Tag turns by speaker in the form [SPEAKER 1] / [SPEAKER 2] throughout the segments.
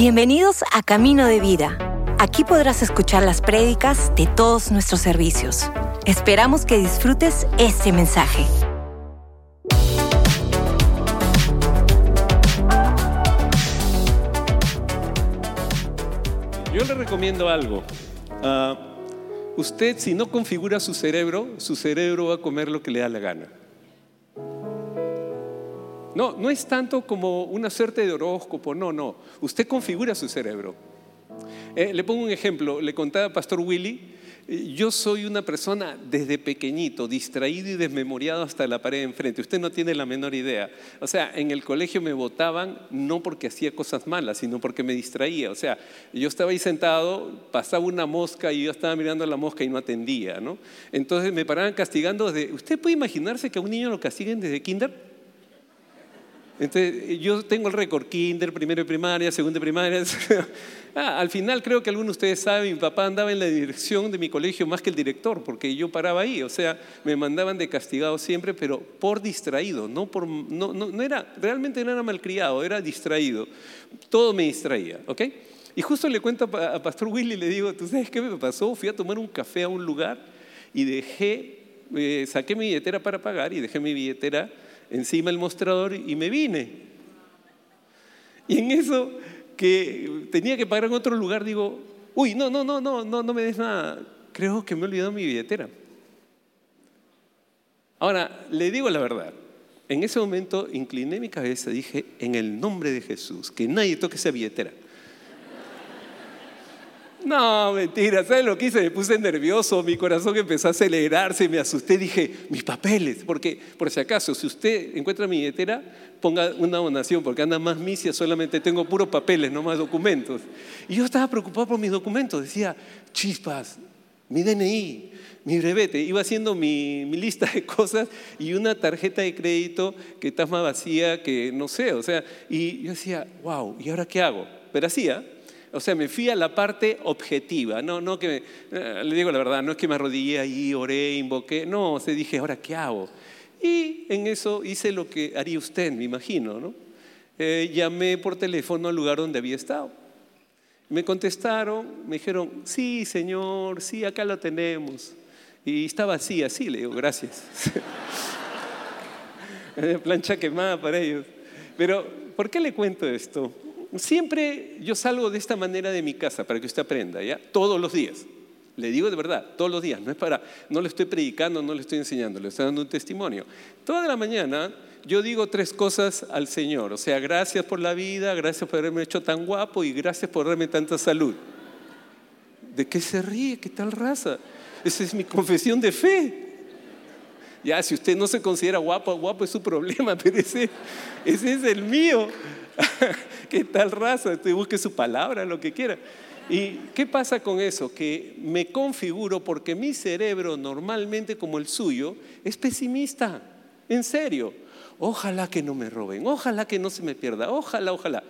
[SPEAKER 1] Bienvenidos a Camino de Vida. Aquí podrás escuchar las prédicas de todos nuestros servicios. Esperamos que disfrutes este mensaje.
[SPEAKER 2] Yo le recomiendo algo. Ah, usted, si no configura su cerebro, su cerebro va a comer lo que le da la gana. No, no es tanto como una suerte de horóscopo, no, no. Usted configura su cerebro. Eh, le pongo un ejemplo, le contaba a Pastor Willy, eh, yo soy una persona desde pequeñito, distraído y desmemoriado hasta la pared de enfrente. Usted no tiene la menor idea. O sea, en el colegio me votaban no porque hacía cosas malas, sino porque me distraía. O sea, yo estaba ahí sentado, pasaba una mosca y yo estaba mirando a la mosca y no atendía, ¿no? Entonces me paraban castigando desde... ¿Usted puede imaginarse que a un niño lo castiguen desde kinder? Entonces, yo tengo el récord, kinder, primero de primaria, segundo de primaria. Ah, al final creo que algunos de ustedes saben, mi papá andaba en la dirección de mi colegio más que el director, porque yo paraba ahí, o sea, me mandaban de castigado siempre, pero por distraído, no por, no, no, era, realmente no era malcriado, era distraído. Todo me distraía, ¿ok? Y justo le cuento a Pastor Willy, le digo, ¿tú sabes qué me pasó? Fui a tomar un café a un lugar y dejé, eh, saqué mi billetera para pagar y dejé mi billetera encima del mostrador y me vine. Y en eso que tenía que pagar en otro lugar, digo, uy, no, no, no, no, no, no me des nada. Creo que me he olvidado mi billetera. Ahora, le digo la verdad. En ese momento incliné mi cabeza dije, en el nombre de Jesús, que nadie toque esa billetera. No, mentira, ¿sabes lo que hice? Me puse nervioso, mi corazón empezó a acelerarse, me asusté, dije, mis papeles, porque por si acaso, si usted encuentra mi billetera, ponga una donación, porque anda más misia, solamente tengo puros papeles, no más documentos. Y yo estaba preocupado por mis documentos, decía, chispas, mi DNI, mi brevete, iba haciendo mi, lista de cosas y una tarjeta de crédito que está vacía que no sé, o sea, y yo decía, wow, ¿y ahora qué hago? Pero hacía, o sea, me fui a la parte objetiva, no, no que, eh, le digo la verdad, no es que me arrodillé ahí, oré, invoqué, no, o sea, dije, ahora, ¿qué hago? Y en eso hice lo que haría usted, me imagino, ¿no? Eh, llamé por teléfono al lugar donde había estado. Me contestaron, me dijeron, sí, señor, sí, acá lo tenemos. Y estaba así, así, le digo, gracias. Plancha quemada para ellos. Pero, ¿por qué le cuento esto? Siempre yo salgo de esta manera de mi casa para que usted aprenda, ¿ya? Todos los días. Le digo de verdad, todos los días. No es para, no le estoy predicando, no le estoy enseñando, le estoy dando un testimonio. Toda la mañana yo digo tres cosas al Señor. O sea, gracias por la vida, gracias por haberme hecho tan guapo y gracias por darme tanta salud. ¿De qué se ríe? ¿Qué tal raza? Esa es mi confesión de fe. Ya, si usted no se considera guapo, guapo es su problema, pero ese, ese es el mío. ¿Qué tal raza? Usted busque su palabra, lo que quiera. ¿Y qué pasa con eso? Que me configuro porque mi cerebro normalmente como el suyo es pesimista. En serio. Ojalá que no me roben, ojalá que no se me pierda, ojalá, ojalá.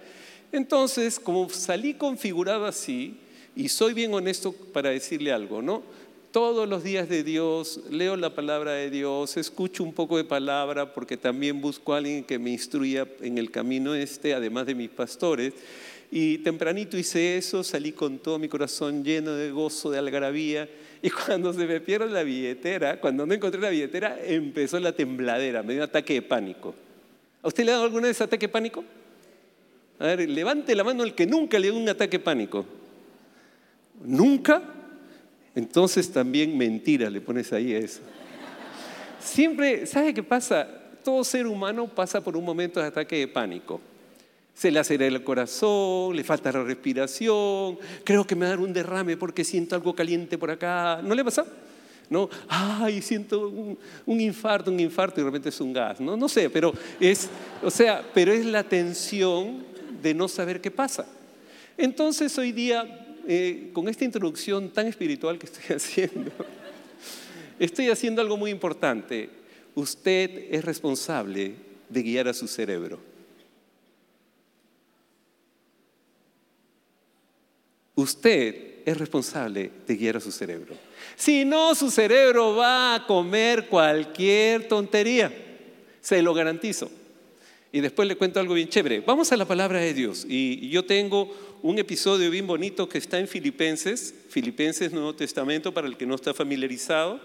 [SPEAKER 2] Entonces, como salí configurado así, y soy bien honesto para decirle algo, ¿no? Todos los días de Dios, leo la palabra de Dios, escucho un poco de palabra porque también busco a alguien que me instruya en el camino este, además de mis pastores. Y tempranito hice eso, salí con todo mi corazón lleno de gozo, de algarabía. Y cuando se me pierde la billetera, cuando no encontré la billetera, empezó la tembladera, me dio un ataque de pánico. ¿A usted le ha dado alguna vez ataque de pánico? A ver, levante la mano el que nunca le dio un ataque de pánico. ¿Nunca? Entonces también mentira le pones ahí a eso. Siempre, ¿sabe qué pasa? Todo ser humano pasa por un momento de ataque de pánico. Se le acelera el corazón, le falta la respiración, creo que me va a dar un derrame porque siento algo caliente por acá. ¿No le pasa? ¿No? Ay, siento un, infarto, un infarto y de repente es un gas. No, no sé, pero es, o sea, pero es la tensión de no saber qué pasa. Entonces hoy día eh, con esta introducción tan espiritual que estoy haciendo, estoy haciendo algo muy importante. Usted es responsable de guiar a su cerebro. Usted es responsable de guiar a su cerebro. Si no, su cerebro va a comer cualquier tontería, se lo garantizo. Y después le cuento algo bien chévere. Vamos a la palabra de Dios. Y yo tengo un episodio bien bonito que está en Filipenses, Filipenses Nuevo Testamento para el que no está familiarizado.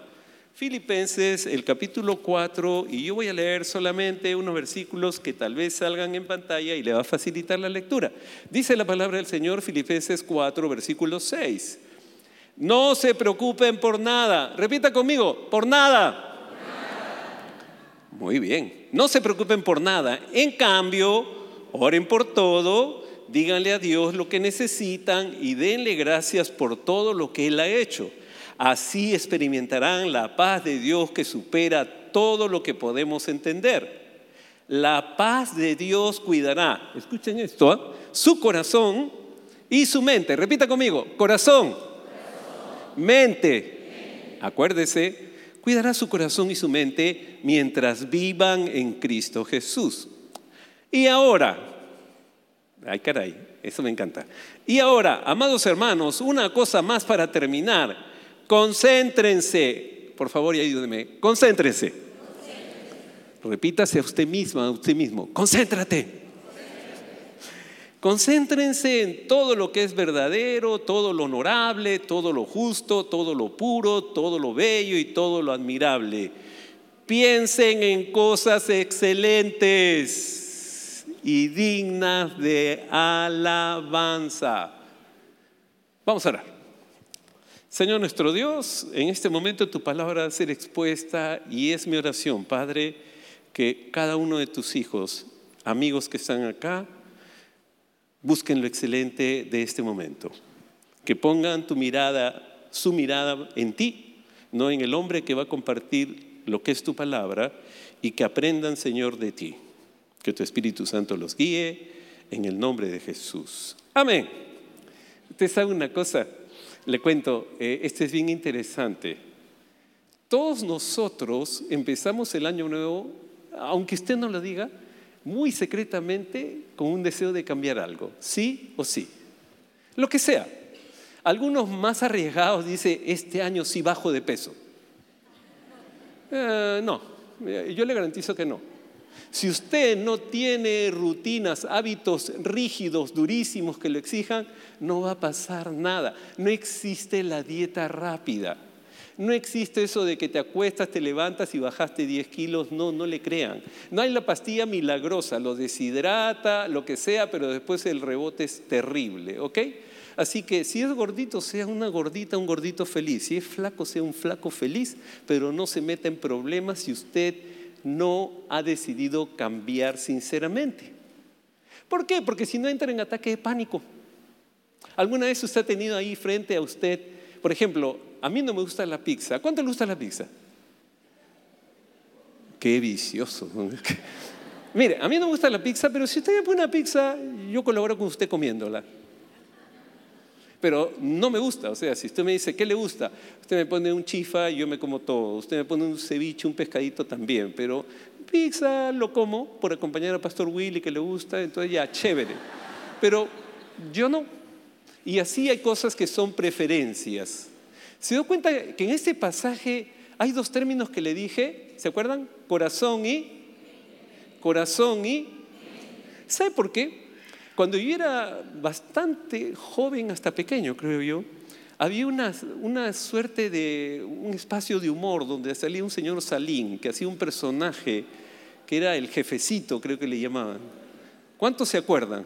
[SPEAKER 2] Filipenses, el capítulo 4, y yo voy a leer solamente unos versículos que tal vez salgan en pantalla y le va a facilitar la lectura. Dice la palabra del Señor, Filipenses 4, versículo 6. No se preocupen por nada. Repita conmigo, por nada. Muy bien. No se preocupen por nada. En cambio, oren por todo, díganle a Dios lo que necesitan y denle gracias por todo lo que Él ha hecho. Así experimentarán la paz de Dios que supera todo lo que podemos entender. La paz de Dios cuidará, escuchen esto, ¿ah? su corazón y su mente. Repita conmigo, corazón, mente. Acuérdese, cuidará su corazón y su mente mientras vivan en Cristo Jesús. Y ahora, ay caray, eso me encanta. Y ahora, amados hermanos, una cosa más para terminar. Concéntrense, por favor y ayúdenme, concéntrense. Repítase a usted misma, a usted mismo, concéntrate. Concéntrense en todo lo que es verdadero, todo lo honorable, todo lo justo, todo lo puro, todo lo bello y todo lo admirable. Piensen en cosas excelentes y dignas de alabanza. Vamos a orar. Señor nuestro Dios, en este momento tu palabra va a ser expuesta y es mi oración, Padre, que cada uno de tus hijos, amigos que están acá, busquen lo excelente de este momento. Que pongan tu mirada, su mirada en ti, no en el hombre que va a compartir lo que es tu palabra y que aprendan, Señor, de ti. Que tu Espíritu Santo los guíe en el nombre de Jesús. Amén. Usted sabe una cosa, le cuento, eh, este es bien interesante. Todos nosotros empezamos el año nuevo, aunque usted no lo diga, muy secretamente con un deseo de cambiar algo, sí o sí. Lo que sea. Algunos más arriesgados dicen, este año sí bajo de peso. Eh, no, yo le garantizo que no. Si usted no tiene rutinas, hábitos rígidos, durísimos que lo exijan, no va a pasar nada. No existe la dieta rápida. No existe eso de que te acuestas, te levantas y bajaste 10 kilos. No, no le crean. No hay la pastilla milagrosa, lo deshidrata, lo que sea, pero después el rebote es terrible, ¿ok? Así que si es gordito, sea una gordita, un gordito feliz. Si es flaco, sea un flaco feliz, pero no se meta en problemas si usted no ha decidido cambiar sinceramente. ¿Por qué? Porque si no entra en ataque de pánico. ¿Alguna vez usted ha tenido ahí frente a usted, por ejemplo, a mí no me gusta la pizza. ¿Cuánto le gusta la pizza? Qué vicioso. Mire, a mí no me gusta la pizza, pero si usted me pone una pizza, yo colaboro con usted comiéndola pero no me gusta. O sea, si usted me dice, ¿qué le gusta? Usted me pone un chifa y yo me como todo. Usted me pone un ceviche, un pescadito también. Pero pizza lo como por acompañar a Pastor Willy que le gusta, entonces ya, chévere. Pero yo no. Y así hay cosas que son preferencias. ¿Se dio cuenta que en este pasaje hay dos términos que le dije? ¿Se acuerdan? Corazón y... Corazón y... ¿Sabe por qué? Cuando yo era bastante joven, hasta pequeño, creo yo, había una, una, suerte de un espacio de humor donde salía un señor Salín que hacía un personaje que era el jefecito, creo que le llamaban. ¿Cuántos se acuerdan?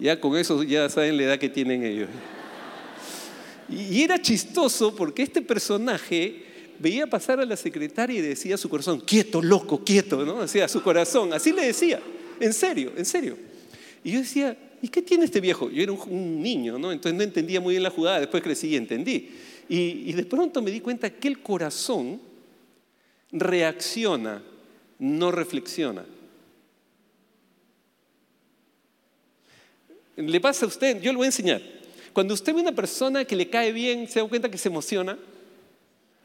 [SPEAKER 2] Ya con eso ya saben la edad que tienen ellos. Y era chistoso porque este personaje veía pasar a la secretaria y decía a su corazón, quieto, loco, quieto, ¿no? Decía a su corazón, así le decía, en serio, en serio. Y yo decía, ¿y qué tiene este viejo? Yo era un, niño, ¿no? Entonces no entendía muy bien la jugada, después crecí y entendí. Y, de pronto me di cuenta que el corazón reacciona, no reflexiona. Le pasa a usted, yo le voy a enseñar. Cuando usted ve una persona que le cae bien, se da cuenta que se emociona.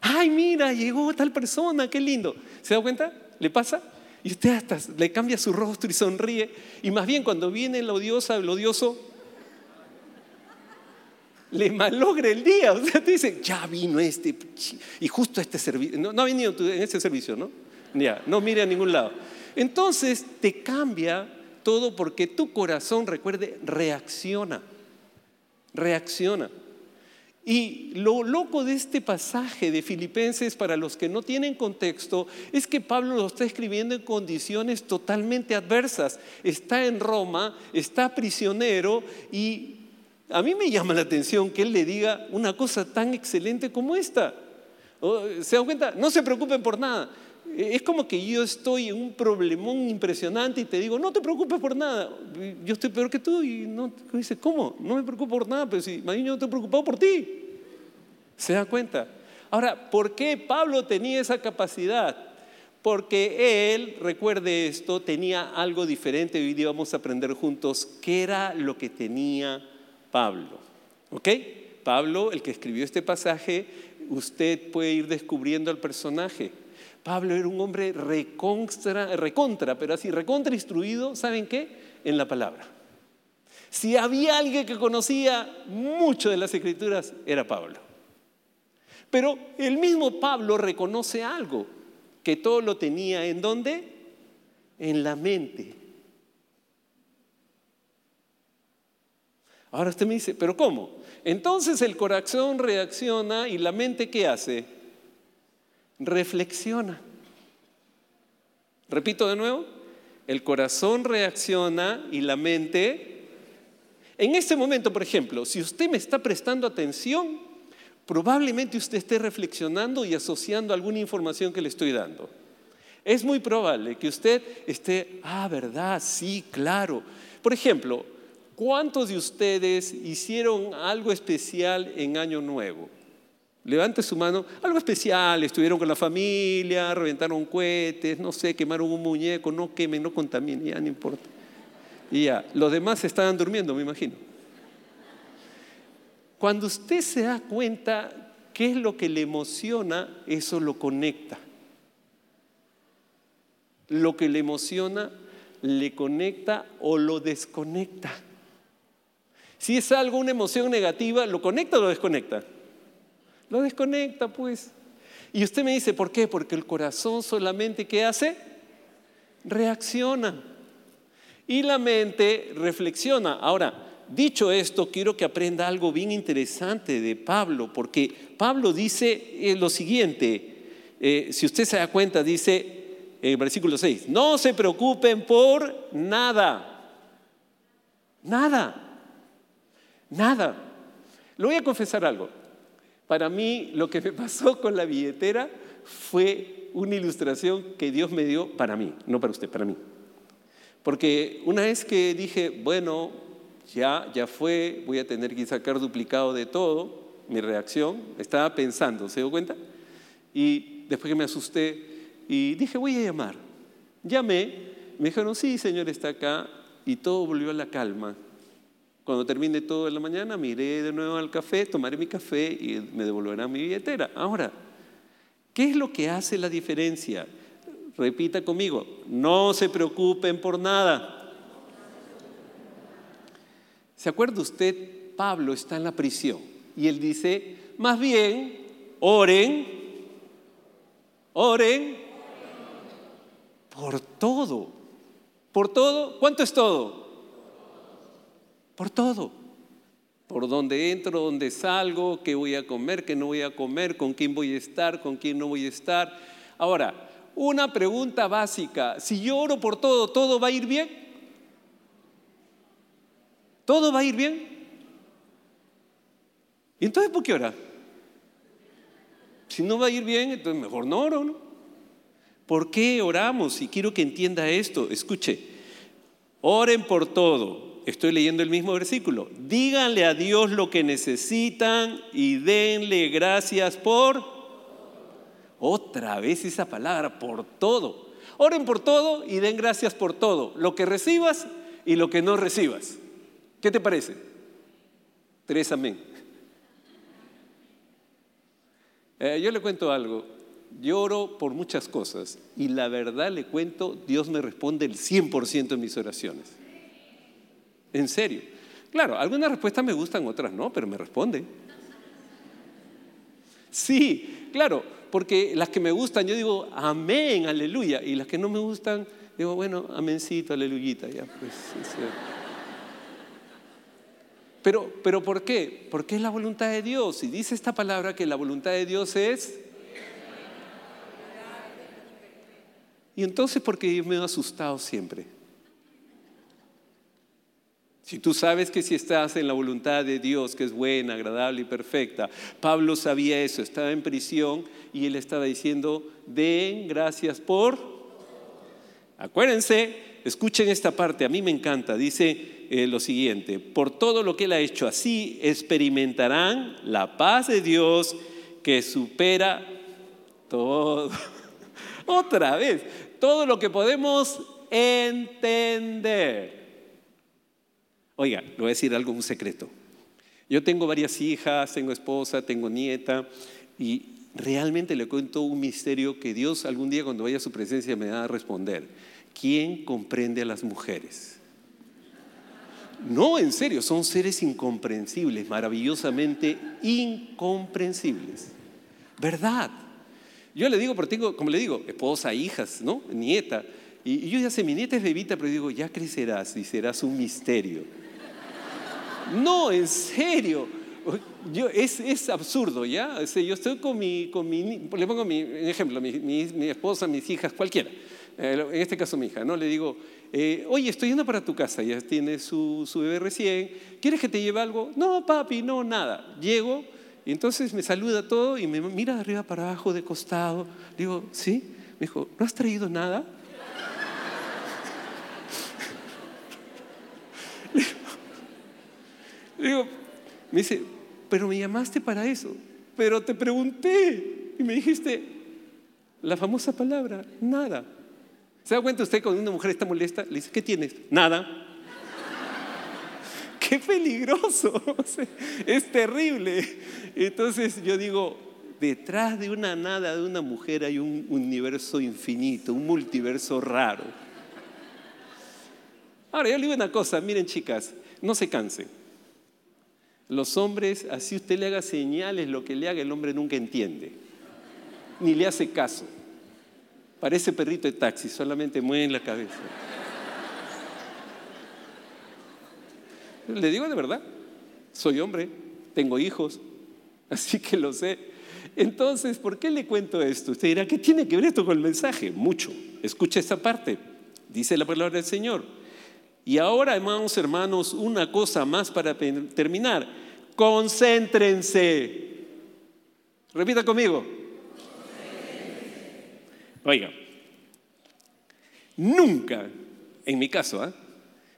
[SPEAKER 2] Ay, mira, llegó tal persona, qué lindo. ¿Se da cuenta? ¿Le pasa? Y usted hasta le cambia su rostro y sonríe. Y más bien cuando viene la odiosa, el odioso, le malogre el día. O sea, te dice, ya vino este, y justo este servicio. No, no ha venido en este servicio, ¿no? Ya, no mire a ningún lado. Entonces te cambia todo porque tu corazón, recuerde, reacciona. Reacciona. Y lo loco de este pasaje de Filipenses, para los que no tienen contexto, es que Pablo lo está escribiendo en condiciones totalmente adversas. Está en Roma, está prisionero y a mí me llama la atención que él le diga una cosa tan excelente como esta. ¿Se dan cuenta? No se preocupen por nada. Es como que yo estoy en un problemón impresionante y te digo, no te preocupes por nada. Yo estoy peor que tú y no dice, ¿cómo? No me preocupo por nada, pero si yo no estoy preocupado por ti. ¿Se da cuenta? Ahora, ¿por qué Pablo tenía esa capacidad? Porque él, recuerde esto, tenía algo diferente. Hoy día vamos a aprender juntos qué era lo que tenía Pablo. ¿Ok? Pablo, el que escribió este pasaje, usted puede ir descubriendo al personaje. Pablo era un hombre recontra, pero así, recontra instruido, ¿saben qué? En la palabra. Si había alguien que conocía mucho de las escrituras, era Pablo. Pero el mismo Pablo reconoce algo, que todo lo tenía en dónde? En la mente. Ahora usted me dice, ¿pero cómo? Entonces el corazón reacciona y la mente ¿qué hace? Reflexiona. Repito de nuevo, el corazón reacciona y la mente... En este momento, por ejemplo, si usted me está prestando atención, probablemente usted esté reflexionando y asociando alguna información que le estoy dando. Es muy probable que usted esté, ah, verdad, sí, claro. Por ejemplo, ¿Cuántos de ustedes hicieron algo especial en Año Nuevo? Levante su mano. Algo especial, estuvieron con la familia, reventaron cohetes, no sé, quemaron un muñeco, no quemen, no contaminen, ya no importa. Y ya, los demás estaban durmiendo, me imagino. Cuando usted se da cuenta qué es lo que le emociona, eso lo conecta. Lo que le emociona, le conecta o lo desconecta. Si es algo, una emoción negativa, ¿lo conecta o lo desconecta? Lo desconecta, pues. Y usted me dice, ¿por qué? Porque el corazón solamente, ¿qué hace? Reacciona. Y la mente reflexiona. Ahora, dicho esto, quiero que aprenda algo bien interesante de Pablo, porque Pablo dice eh, lo siguiente, eh, si usted se da cuenta, dice en el versículo 6, no se preocupen por nada, nada. Nada. Le voy a confesar algo. Para mí lo que me pasó con la billetera fue una ilustración que Dios me dio para mí, no para usted, para mí. Porque una vez que dije, bueno, ya, ya fue, voy a tener que sacar duplicado de todo, mi reacción, estaba pensando, ¿se dio cuenta? Y después que me asusté y dije, voy a llamar. Llamé, me dijeron, sí, señor, está acá, y todo volvió a la calma. Cuando termine todo en la mañana, me de nuevo al café, tomaré mi café y me devolverán mi billetera. Ahora, ¿qué es lo que hace la diferencia? Repita conmigo, no se preocupen por nada. ¿Se acuerda usted? Pablo está en la prisión y él dice, más bien, oren, oren por todo. ¿Por todo? ¿Cuánto es todo? Por todo. Por dónde entro, dónde salgo, qué voy a comer, qué no voy a comer, con quién voy a estar, con quién no voy a estar. Ahora, una pregunta básica. Si yo oro por todo, ¿todo va a ir bien? ¿Todo va a ir bien? ¿Y entonces por qué orar? Si no va a ir bien, entonces mejor no oro, ¿no? ¿Por qué oramos? Y quiero que entienda esto. Escuche, oren por todo estoy leyendo el mismo versículo. Díganle a Dios lo que necesitan y denle gracias por... Otra vez esa palabra, por todo. Oren por todo y den gracias por todo. Lo que recibas y lo que no recibas. ¿Qué te parece? Tres amén. Eh, yo le cuento algo. Yo oro por muchas cosas y la verdad le cuento, Dios me responde el 100% en mis oraciones. En serio. Claro, algunas respuestas me gustan, otras no, pero me responde. Sí, claro, porque las que me gustan yo digo amén, aleluya, y las que no me gustan Digo, bueno, amencito, aleluyita, ya, pues. Pero, pero ¿por qué? Porque es la voluntad de Dios. Y dice esta palabra que la voluntad de Dios es... Y entonces, ¿por qué me he asustado siempre? Si tú sabes que si estás en la voluntad de Dios, que es buena, agradable y perfecta, Pablo sabía eso, estaba en prisión y él estaba diciendo, den gracias por... Acuérdense, escuchen esta parte, a mí me encanta, dice eh, lo siguiente, por todo lo que él ha hecho así, experimentarán la paz de Dios que supera todo. Otra vez, todo lo que podemos entender. Oiga, le voy a decir algo, un secreto. Yo tengo varias hijas, tengo esposa, tengo nieta y realmente le cuento un misterio que Dios algún día cuando vaya a su presencia me va a responder. ¿Quién comprende a las mujeres? No, en serio, son seres incomprensibles, maravillosamente incomprensibles. ¿Verdad? Yo le digo, pero tengo, como le digo, esposa, hijas, ¿no? Nieta. Y, yo ya sé, mi nieta es bebita, pero digo, ya crecerás y serás un misterio. No, en serio. Yo, es, absurdo, ¿ya? yo estoy con mi, con mi, le pongo mi ejemplo, mi, esposa, mis hijas, cualquiera. Eh, en este caso mi hija, ¿no? Le digo, eh, oye, estoy yendo para tu casa, ya tiene su, su bebé recién, ¿quieres que te lleve algo? No, papi, no, nada. Llego y entonces me saluda todo y me mira de arriba para abajo, de costado. Digo, ¿sí? Me dijo, ¿no has traído nada? Digo, me dice, pero me llamaste para eso, pero te pregunté y me dijiste la famosa palabra, nada. ¿Se da cuenta usted cuando una mujer está molesta? Le dice, ¿qué tienes? Nada. ¡Qué peligroso! es terrible. Entonces yo digo, detrás de una nada de una mujer hay un universo infinito, un multiverso raro. Ahora, yo le digo una cosa, miren chicas, no se cansen. Los hombres, así usted le haga señales, lo que le haga el hombre nunca entiende, ni le hace caso. Parece perrito de taxi, solamente mueve la cabeza. Le digo de verdad, soy hombre, tengo hijos, así que lo sé. Entonces, ¿por qué le cuento esto? Usted dirá, ¿qué tiene que ver esto con el mensaje? Mucho. Escucha esta parte. Dice la palabra del Señor. Y ahora, hermanos, hermanos, una cosa más para terminar. Concéntrense. Repita conmigo. Oiga, nunca, en mi caso, ¿ah?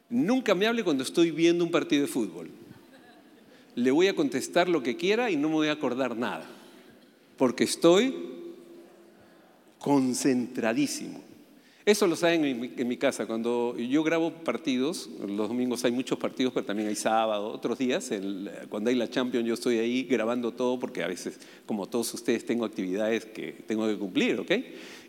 [SPEAKER 2] nunca me hable cuando estoy viendo un partido de fútbol. Le voy a contestar lo que quiera y no me voy a acordar nada, porque estoy concentradísimo. Eso lo saben en mi, casa. Cuando yo grabo partidos, los domingos hay muchos partidos, pero también hay sábado, otros días. cuando hay la Champions, yo estoy ahí grabando todo porque a veces, como todos ustedes, tengo actividades que tengo que cumplir, ¿ok?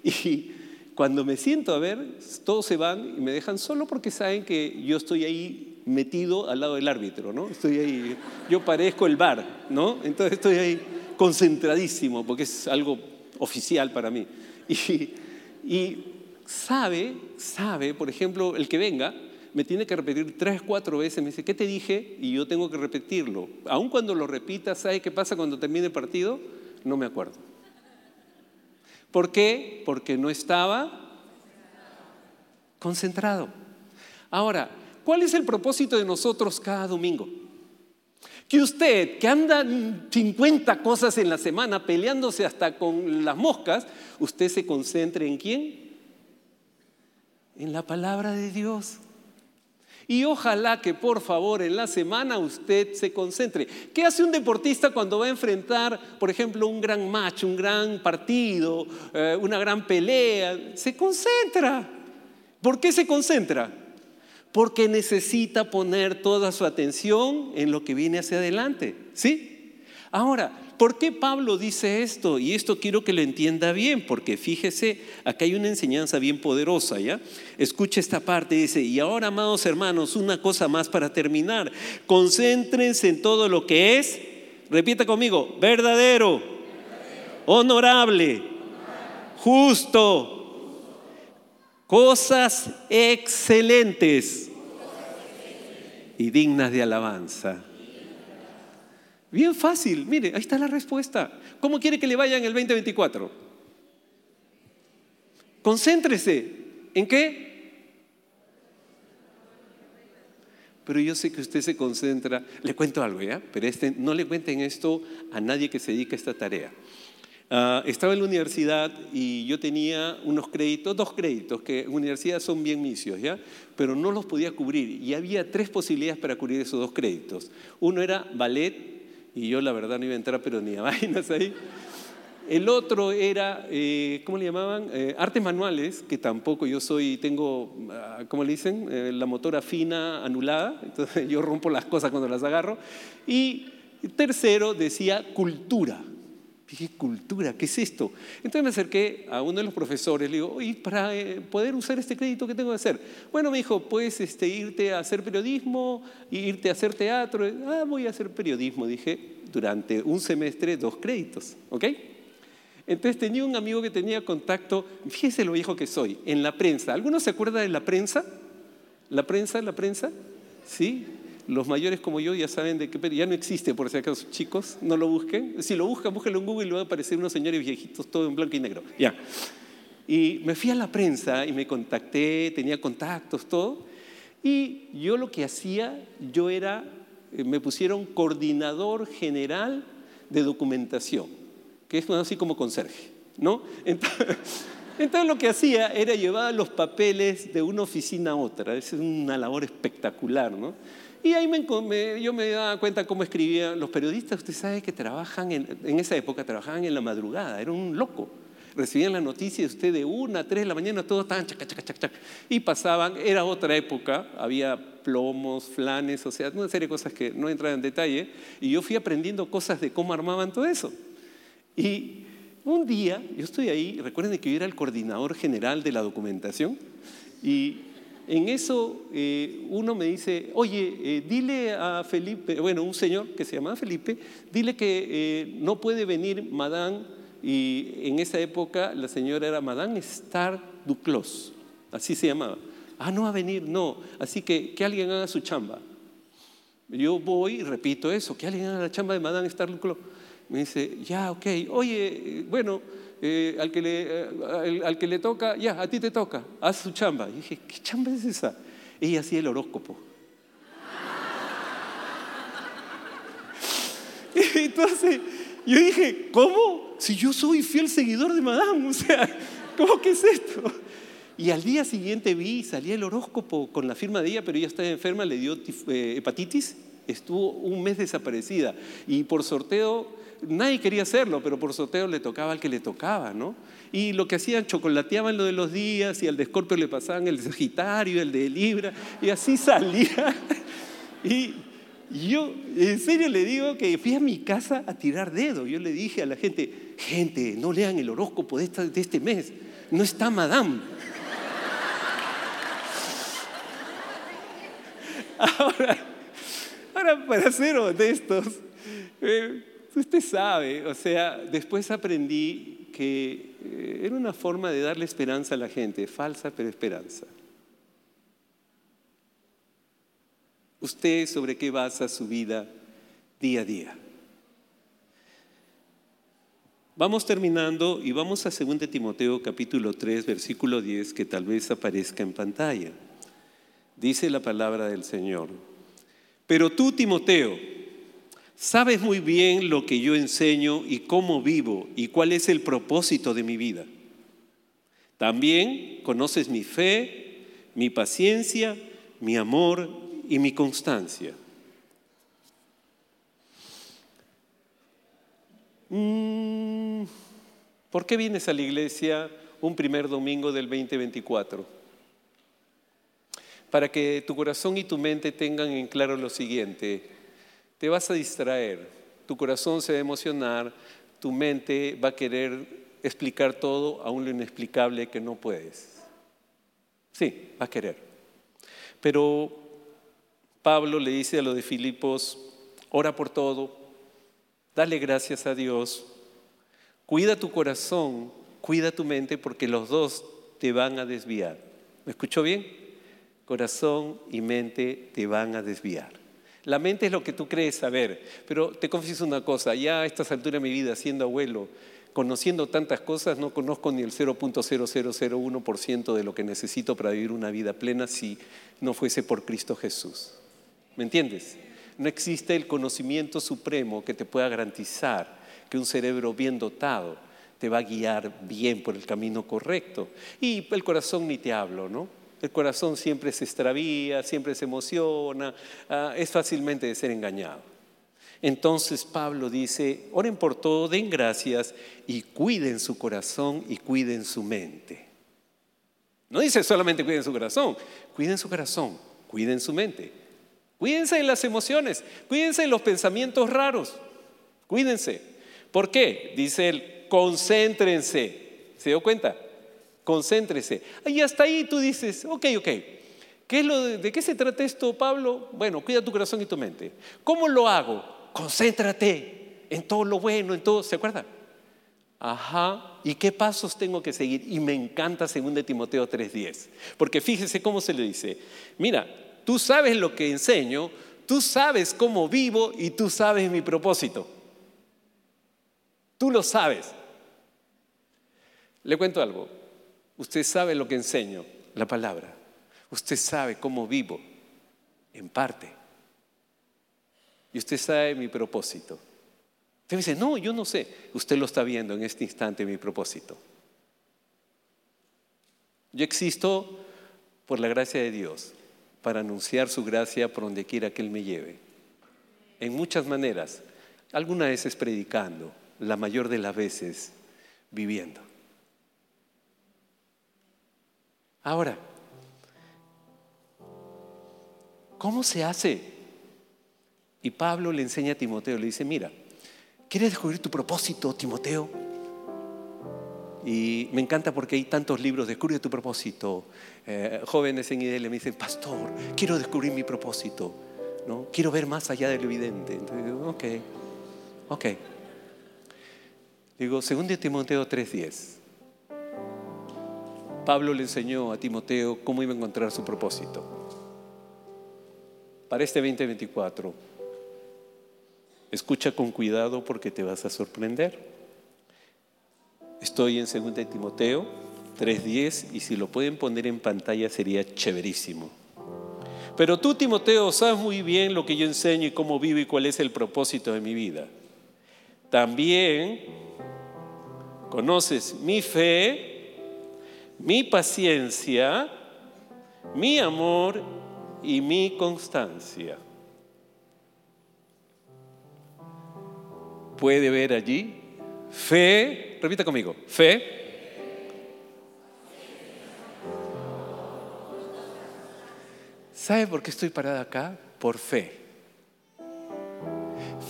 [SPEAKER 2] Y cuando me siento a ver, todos se van y me dejan solo porque saben que yo estoy ahí metido al lado del árbitro, ¿no? Estoy ahí, yo parezco el bar, ¿no? Entonces estoy ahí concentradísimo porque es algo oficial para mí. Y, y sabe, sabe, por ejemplo, el que venga, me tiene que repetir tres, cuatro veces, me dice, ¿qué te dije? Y yo tengo que repetirlo. Aun cuando lo repita, ¿sabe qué pasa cuando termine el partido? No me acuerdo. ¿Por qué? Porque no estaba concentrado. Ahora, ¿cuál es el propósito de nosotros cada domingo? Que usted, que anda 50 cosas en la semana peleándose hasta con las moscas, usted se concentre en quién? En la palabra de Dios. Y ojalá que por favor en la semana usted se concentre. ¿Qué hace un deportista cuando va a enfrentar, por ejemplo, un gran match, un gran partido, eh, una gran pelea? Se concentra. ¿Por qué se concentra? Porque necesita poner toda su atención en lo que viene hacia adelante. ¿Sí? Ahora, ¿Por qué Pablo dice esto? Y esto quiero que lo entienda bien, porque fíjese, acá hay una enseñanza bien poderosa, ¿ya? Escuche esta parte, dice, y ahora, amados hermanos, una cosa más para terminar. Concéntrense en todo lo que es, repita conmigo, verdadero, honorable, justo, Cosas excelentes y dignas de alabanza. Bien fácil, mire, ahí está la respuesta. ¿Cómo quiere que le vaya en el 2024? Concéntrese. ¿En qué? Pero yo sé que usted se concentra. Le cuento algo, ¿ya? Pero este, no le cuenten esto a nadie que se dedique a esta tarea. Ah, estaba en la universidad y yo tenía unos créditos, dos créditos, que en universidad son bien misios, ¿ya? Pero no los podía cubrir y había tres posibilidades para cubrir esos dos créditos. Uno era ballet y yo la verdad no iba a entrar, pero ni a vainas ahí. El otro era, eh, ¿cómo le llamaban? Eh, artes manuales, que tampoco yo soy, tengo, ah, ¿cómo le dicen? Eh, la motora fina anulada, entonces yo rompo las cosas cuando las agarro. Y tercero decía cultura. Dije, cultura, ¿qué es esto? Entonces me acerqué a uno de los profesores, le digo, oye, para eh, poder usar este crédito, ¿qué tengo que hacer? Bueno, me dijo, puedes este, irte a hacer periodismo, irte a hacer teatro. Ah, voy a hacer periodismo, dije, durante un semestre, dos créditos, ¿ok? Entonces tenía un amigo que tenía contacto, fíjese lo viejo que soy, en la prensa. ¿Alguno se acuerda de la prensa? ¿La prensa, la prensa? ¿Sí? Los mayores como yo ya saben de qué, ya no existe por si acaso, chicos, no lo busquen. Si lo buscan, búsquenlo en Google y le va a aparecer unos señores viejitos, todo en blanco y negro. Ya. Y me fui a la prensa y me contacté, tenía contactos, todo. Y yo lo que hacía, yo era, eh, me pusieron coordinador general de documentación, que es así como conserje, ¿no? Entonces, entonces lo que hacía era llevar los papeles de una oficina a otra. Es una labor espectacular, ¿no? Y ahí me, yo me daba cuenta cómo escribían los periodistas. Usted sabe que trabajan en, esa época, trabajaban en la madrugada, era un loco. Recibían la noticia de usted de una a tres de la mañana, todos estaban chac, chac, chac, chac. Y pasaban, era otra época, había plomos, flanes, o sea, una serie de cosas que no entran en detalle. Y yo fui aprendiendo cosas de cómo armaban todo eso. Y un día, yo estoy ahí, recuerden que yo era el coordinador general de la documentación, y en eso eh, uno me dice, oye, eh, dile a Felipe, bueno, un señor que se llamaba Felipe, dile que eh, no puede venir Madame, y en esa época la señora era Madame Star Duclos, así se llamaba. Ah, no va a venir, no. Así que que alguien haga su chamba. Yo voy y repito eso, que alguien haga la chamba de Madame Star Duclos. Me dice, ya, ok, oye, bueno, eh, al, que le, eh, al, que le toca, ya, a ti te toca, haz su chamba. Y dije, ¿qué chamba es esa? Ella hacía el horóscopo. Entonces, yo dije, ¿cómo? Si yo soy fiel seguidor de Madame, o sea, ¿cómo que es esto? Y al día siguiente vi, salía el horóscopo con la firma de ella, pero ella estaba enferma, le dio eh, hepatitis, estuvo un mes desaparecida. Y por sorteo nadie quería hacerlo, pero por sorteo le tocaba al que le tocaba, ¿no? Y lo que hacían, chocolateaban lo de los días y al de Escorpio le pasaban el de Sagitario, el de Libra, y así salía. Y yo, en serio le digo que fui a mi casa a tirar dedo. Yo le dije a la gente, gente, no lean el horóscopo de, este mes, no está Madame. Ahora, ahora para ser honestos, eh, Usted sabe, o sea, después aprendí que eh, era una forma de darle esperanza a la gente, falsa pero esperanza. ¿Usted sobre qué basa su vida día a día? Vamos terminando y vamos a 2 Timoteo capítulo 3, versículo 10, que tal vez aparezca en pantalla. Dice la palabra del Señor. Pero tú, Timoteo, Sabes muy bien lo que yo enseño y cómo vivo y cuál es el propósito de mi vida. También conoces mi fe, mi paciencia, mi amor y mi constancia. Mm, ¿Por qué vienes a la iglesia un primer domingo del 2024? Para que tu corazón y tu mente tengan en claro lo siguiente te vas a distraer, tu corazón se va a emocionar, tu mente va a querer explicar todo, aún lo inexplicable que no puedes. Sí, va a querer. Pero Pablo le dice a lo de Filipos, ora por todo, dale gracias a Dios, cuida tu corazón, cuida tu mente porque los dos te van a desviar. ¿Me escuchó bien? Corazón y mente te van a desviar. La mente es lo que tú crees saber, pero te confieso una cosa, ya a estas alturas de mi vida, siendo abuelo, conociendo tantas cosas, no conozco ni el 0.0001% de lo que necesito para vivir una vida plena si no fuese por Cristo Jesús. ¿Me entiendes? No existe el conocimiento supremo que te pueda garantizar que un cerebro bien dotado te va a guiar bien por el camino correcto. Y el corazón ni te hablo, ¿no? El corazón siempre se extravía, siempre se emociona, ah, es fácilmente de ser engañado. Entonces Pablo dice, oren por todo, den gracias y cuiden su corazón y cuiden su mente. No dice solamente cuiden su corazón, cuiden su corazón, cuiden su mente. Cuídense de las emociones, cuídense de los pensamientos raros, cuídense. ¿Por qué? Dice él, concéntrense. ¿Se dio cuenta? Concéntrese. Y hasta ahí tú dices, ok, ok. ¿Qué es lo de, ¿De qué se trata esto, Pablo? Bueno, cuida tu corazón y tu mente. ¿Cómo lo hago? Concéntrate en todo lo bueno, en todo. ¿Se acuerda? Ajá. ¿Y qué pasos tengo que seguir? Y me encanta 2 Timoteo 3:10. Porque fíjese cómo se le dice. Mira, tú sabes lo que enseño, tú sabes cómo vivo y tú sabes mi propósito. Tú lo sabes. Le cuento algo. Usted sabe lo que enseño, la palabra. Usted sabe cómo vivo, en parte. Y usted sabe mi propósito. Usted dice, no, yo no sé. Usted lo está viendo en este instante, mi propósito. Yo existo por la gracia de Dios, para anunciar su gracia por donde quiera que Él me lleve. En muchas maneras, algunas veces predicando, la mayor de las veces viviendo. Ahora, ¿cómo se hace? Y Pablo le enseña a Timoteo, le dice, mira, ¿quieres descubrir tu propósito, Timoteo? Y me encanta porque hay tantos libros, descubre tu propósito. Eh, jóvenes en IDL me dicen, pastor, quiero descubrir mi propósito, ¿no? Quiero ver más allá del evidente. Entonces ok, ok. Digo, 2 Timoteo 3:10. Pablo le enseñó a Timoteo cómo iba a encontrar su propósito. Para este 2024, escucha con cuidado porque te vas a sorprender. Estoy en 2 Timoteo 3:10 y si lo pueden poner en pantalla sería chéverísimo. Pero tú, Timoteo, sabes muy bien lo que yo enseño y cómo vivo y cuál es el propósito de mi vida. También Conoces mi fe, mi paciencia, mi amor y mi constancia. Puede ver allí fe, repita conmigo, fe. ¿Sabe por qué estoy parada acá? Por fe.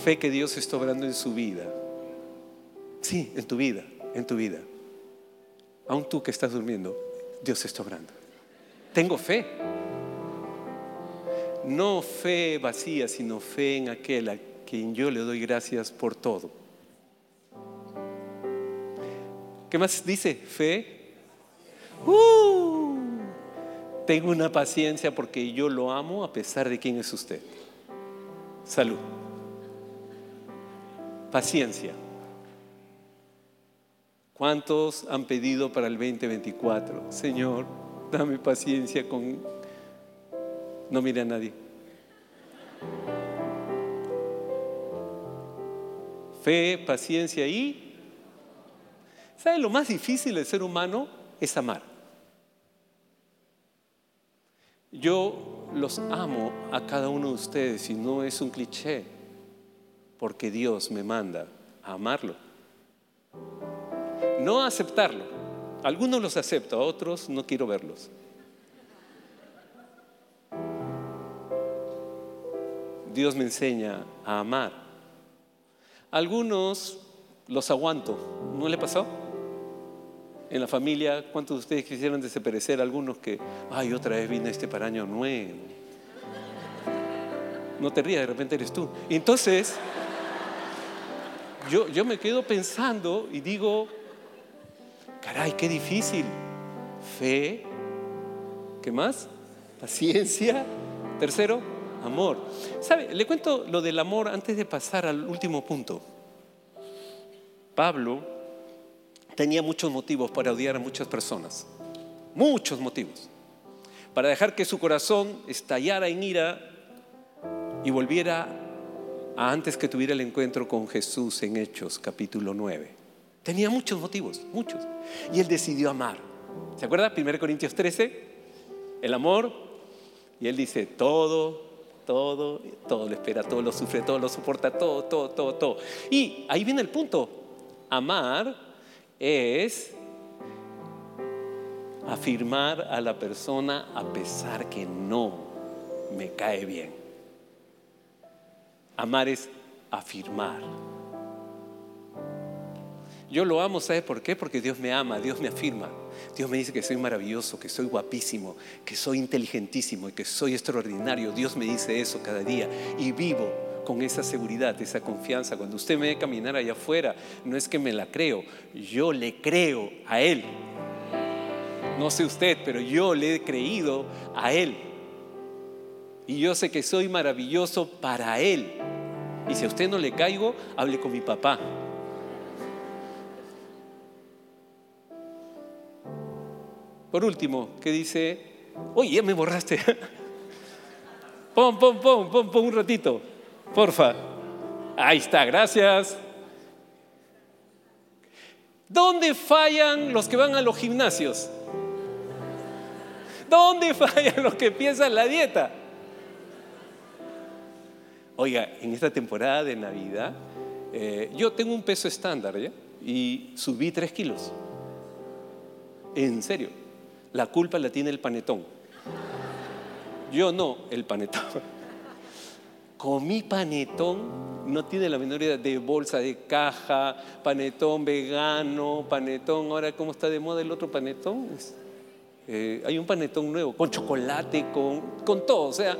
[SPEAKER 2] Fe que Dios está obrando en su vida. Sí, en tu vida en tu vida. Aún tú que estás durmiendo, Dios está obrando. Tengo fe. No fe vacía, sino fe en aquel a quien yo le doy gracias por todo. ¿Qué más dice? Fe. Uh, tengo una paciencia porque yo lo amo a pesar de quién es usted. Salud. Paciencia. ¿Cuántos han pedido para el 2024? Señor, dame paciencia con... No mire a nadie. Fe, paciencia y... ¿Sabe lo más difícil del ser humano? Es amar. Yo los amo a cada uno de ustedes y no es un cliché, porque Dios me manda a amarlo no aceptarlo. Algunos los acepto, a otros no quiero verlos. Dios me enseña a amar. Algunos los aguanto. ¿No le pasó? En la familia, ¿cuántos de ustedes quisieran desaparecer? Algunos que, ay, otra vez vine este para año nuevo. No te rías, de repente eres tú. Entonces, yo, yo me quedo pensando y digo, Caray, qué difícil. Fe, ¿Qué más? Paciencia. Tercero, amor. ¿Sabe? Le cuento lo del amor antes de pasar al último punto. Pablo tenía muchos motivos para odiar a muchas personas. Muchos motivos. Para dejar que su corazón estallara en ira y volviera a antes que tuviera el encuentro con Jesús en Hechos capítulo 9. Tenía muchos motivos, muchos. Y él decidió amar. ¿Se acuerda? 1 Corintios 13, el amor. Y él dice, todo, todo, todo lo espera, todo lo sufre, todo lo soporta, todo, todo, todo, todo. Y ahí viene el punto. Amar es afirmar a la persona a pesar que no me cae bien. Amar es afirmar. Yo lo amo, ¿sabe por qué? Porque Dios me ama, Dios me afirma. Dios me dice que soy maravilloso, que soy guapísimo, que soy inteligentísimo y que soy extraordinario. Dios me dice eso cada día y vivo con esa seguridad, esa confianza. Cuando usted me ve caminar allá afuera, no es que me la creo, yo le creo a Él. No sé usted, pero yo le he creído a Él. Y yo sé que soy maravilloso para Él. Y si a usted no le caigo, hable con mi papá. Por último, ¿qué dice, oye, me borraste. pon, pon, pon, pon, pon un ratito, porfa. Ahí está, gracias. ¿Dónde fallan los que van a los gimnasios? ¿Dónde fallan los que piensan la dieta? Oiga, en esta temporada de Navidad, eh, yo tengo un peso estándar ¿ya? y subí tres kilos. En serio, la culpa la tiene el panetón. Yo no, el panetón. Comí panetón, no tiene la menor idea de bolsa de caja, panetón vegano, panetón, ahora cómo está de moda el otro panetón. Eh, hay un panetón nuevo, con chocolate, con, con todo, o sea,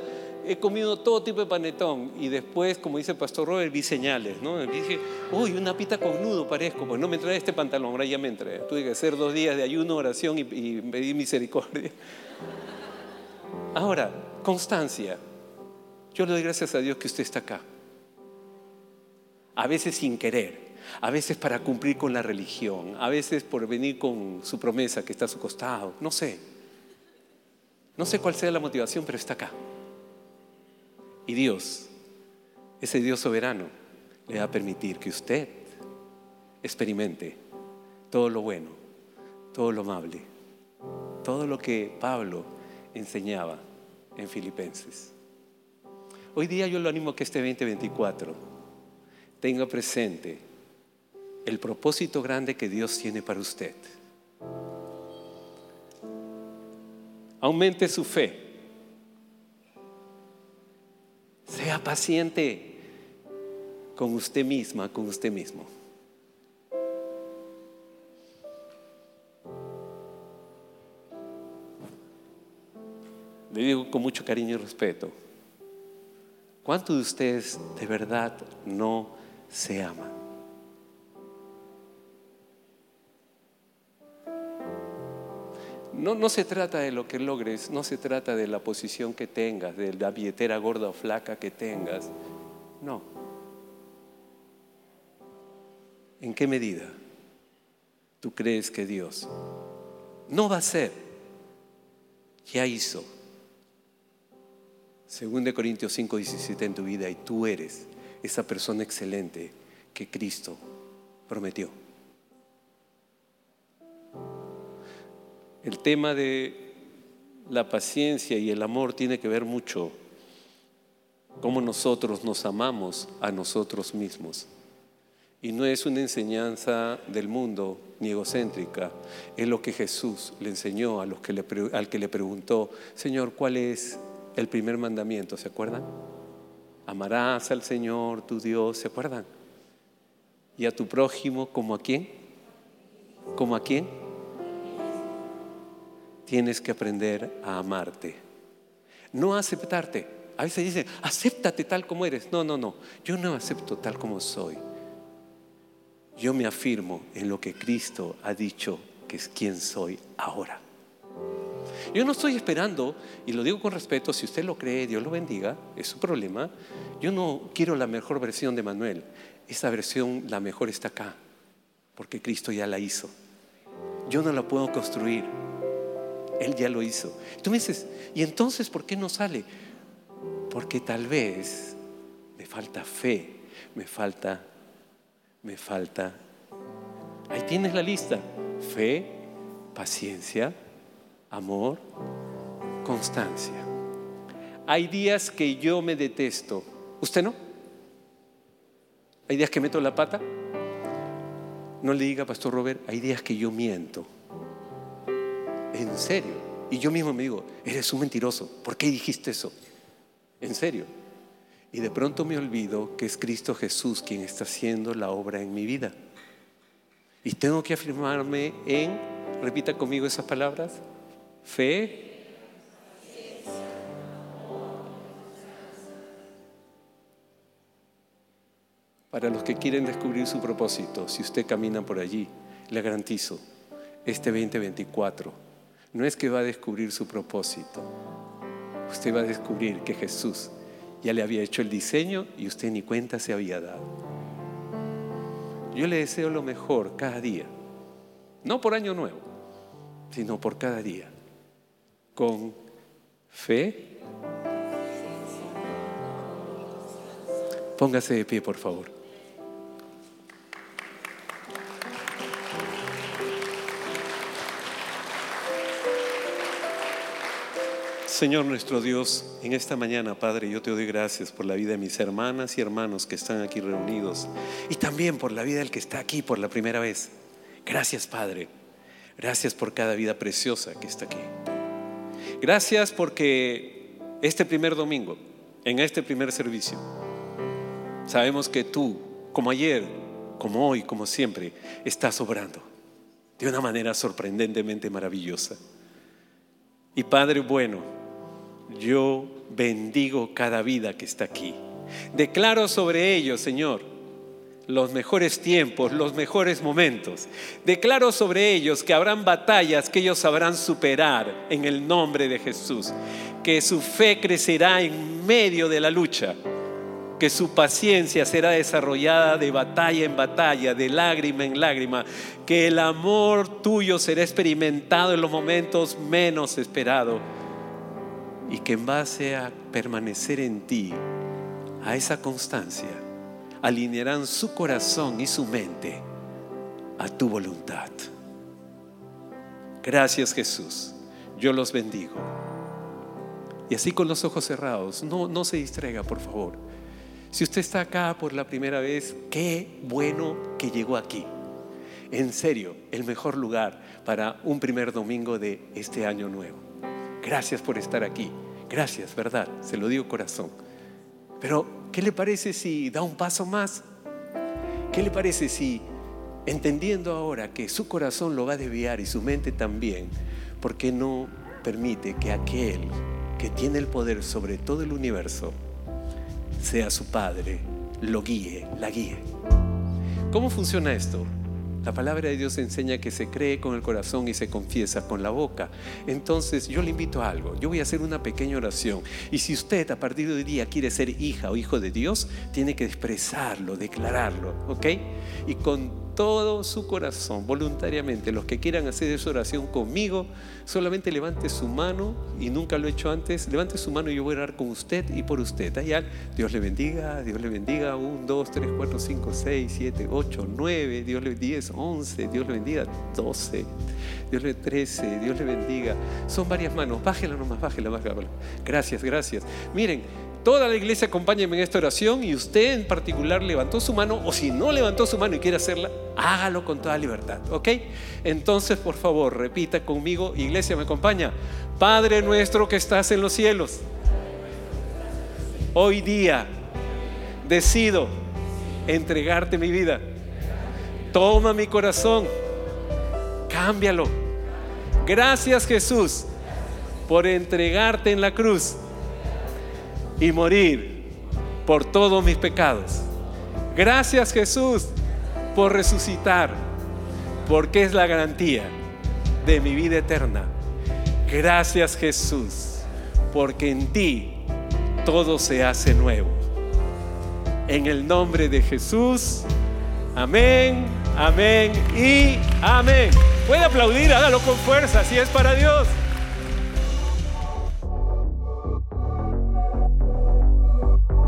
[SPEAKER 2] he comido todo tipo de panetón y después, como dice el pastor Robert, vi señales, ¿no? dije, uy, una pita con nudo parezco, pues no me trae este pantalón, ahora ya me entré. Tuve que hacer dos días de ayuno, oración y, y pedir misericordia. Ahora, constancia. Yo le doy gracias a Dios que usted está acá. A veces sin querer, a veces para cumplir con la religión, a veces por venir con su promesa que está a su costado, no sé. No sé cuál sea la motivación, pero está acá. Y Dios, ese Dios soberano, le va a permitir que usted experimente todo lo bueno, todo lo amable, todo lo que Pablo enseñaba en Filipenses. Hoy día yo lo animo a que este 2024 tenga presente el propósito grande que Dios tiene para usted. Aumente su fe Sea paciente con usted misma, con usted mismo. Le digo con mucho cariño y respeto, ¿cuántos de ustedes de verdad no se aman? No, se trata de lo que logres, no se trata de la posición que tengas, de la billetera gorda o flaca que tengas. No. ¿En qué medida tú crees que Dios no va a ser? Ya hizo. Según de Corintios 5, 17 en tu vida y tú eres esa persona excelente que Cristo prometió. El tema de la paciencia y el amor tiene que ver mucho cómo nosotros nos amamos a nosotros mismos. Y no es una enseñanza del mundo ni egocéntrica, es lo que Jesús le enseñó a los que le, al que le preguntó, Señor, ¿cuál es el primer mandamiento? ¿Se acuerdan? Amarás al Señor, tu Dios, ¿se acuerdan? Y a tu prójimo como a quién? ¿Como a quién? Tienes que aprender a amarte. No a aceptarte. A veces dicen, acéptate tal como eres. No, no, no. Yo no acepto tal como soy. Yo me afirmo en lo que Cristo ha dicho que es quien soy ahora. Yo no estoy esperando, y lo digo con respeto, si usted lo cree, Dios lo bendiga, es su problema. Yo no quiero la mejor versión de Manuel. Esa versión, la mejor está acá, porque Cristo ya la hizo. Yo no la puedo construir. Él ya lo hizo. Tú me dices, ¿y entonces por qué no sale? Porque tal vez me falta fe, me falta, me falta. Ahí tienes la lista. Fe, paciencia, amor, constancia. Hay días que yo me detesto. ¿Usted no? ¿Hay días que meto la pata? No le diga, Pastor Robert, hay días que yo miento. En serio. Y yo mismo me digo, eres un mentiroso. ¿Por qué dijiste eso? En serio. Y de pronto me olvido que es Cristo Jesús quien está haciendo la obra en mi vida. Y tengo que afirmarme en, repita conmigo esas palabras, fe. Para los que quieren descubrir su propósito, si usted camina por allí, le garantizo, este 2024 no es que va a descubrir su propósito, usted va a descubrir que Jesús ya le había hecho el diseño y usted ni cuenta se había dado. Yo le deseo lo mejor cada día, no por año nuevo, sino por cada día, con fe. Póngase de pie, por favor. Señor nuestro Dios, en esta mañana, Padre, yo te doy gracias por la vida de mis hermanas y hermanos que están aquí reunidos y también por la vida del que está aquí por la primera vez. Gracias, Padre. Gracias por cada vida preciosa que está aquí. Gracias porque este primer domingo, en este primer servicio, sabemos que tú, como ayer, como hoy, como siempre, estás obrando de una manera sorprendentemente maravillosa. Y Padre bueno, yo bendigo cada vida que está aquí. Declaro sobre ellos, Señor, los mejores tiempos, los mejores momentos. Declaro sobre ellos que habrán batallas que ellos sabrán superar en el nombre de Jesús. Que su fe crecerá en medio de la lucha. Que su paciencia será desarrollada de batalla en batalla, de lágrima en lágrima. Que el amor tuyo será experimentado en los momentos menos esperados y que en base a permanecer en ti, a esa constancia, alinearán su corazón y su mente a tu voluntad. Gracias Jesús, yo los bendigo. Y así con los ojos cerrados, no, no se distraiga, por favor. Si usted está acá por la primera vez, qué bueno que llegó aquí. En serio, el mejor lugar para un primer domingo de este año nuevo. Gracias por estar aquí. Gracias, ¿verdad? Se lo digo corazón. Pero, ¿qué le parece si da un paso más? ¿Qué le parece si, entendiendo ahora que su corazón lo va a desviar y su mente también, ¿por qué no permite que aquel que tiene el poder sobre todo el universo sea su Padre, lo guíe, la guíe? ¿Cómo funciona esto? La palabra de Dios enseña que se cree con el corazón y se confiesa con la boca. Entonces yo le invito a algo. Yo voy a hacer una pequeña oración. Y si usted a partir de hoy día quiere ser hija o hijo de Dios, tiene que expresarlo, declararlo. ¿Ok? Y con todo su corazón, voluntariamente. Los que quieran hacer esa oración conmigo, solamente levante su mano, y nunca lo he hecho antes, levante su mano y yo voy a orar con usted y por usted. Dios le bendiga, Dios le bendiga. 1, 2, 3, 4, 5, 6, 7, 8, 9, Dios le bendiga. 11, Dios le bendiga. 12, Dios le 13, Dios le bendiga. Son varias manos, bájela nomás, bájela, bájela. Gracias, gracias. Miren, Toda la iglesia acompáñeme en esta oración y usted en particular levantó su mano o si no levantó su mano y quiere hacerla, hágalo con toda libertad, ¿ok? Entonces, por favor, repita conmigo, iglesia, me acompaña. Padre nuestro que estás en los cielos, hoy día decido entregarte mi vida. Toma mi corazón, cámbialo. Gracias Jesús por entregarte en la cruz y morir por todos mis pecados. Gracias Jesús por resucitar, porque es la garantía de mi vida eterna. Gracias Jesús, porque en ti todo se hace nuevo. En el nombre de Jesús, amén, amén y amén. Puede aplaudir, hágalo con fuerza, si es para Dios.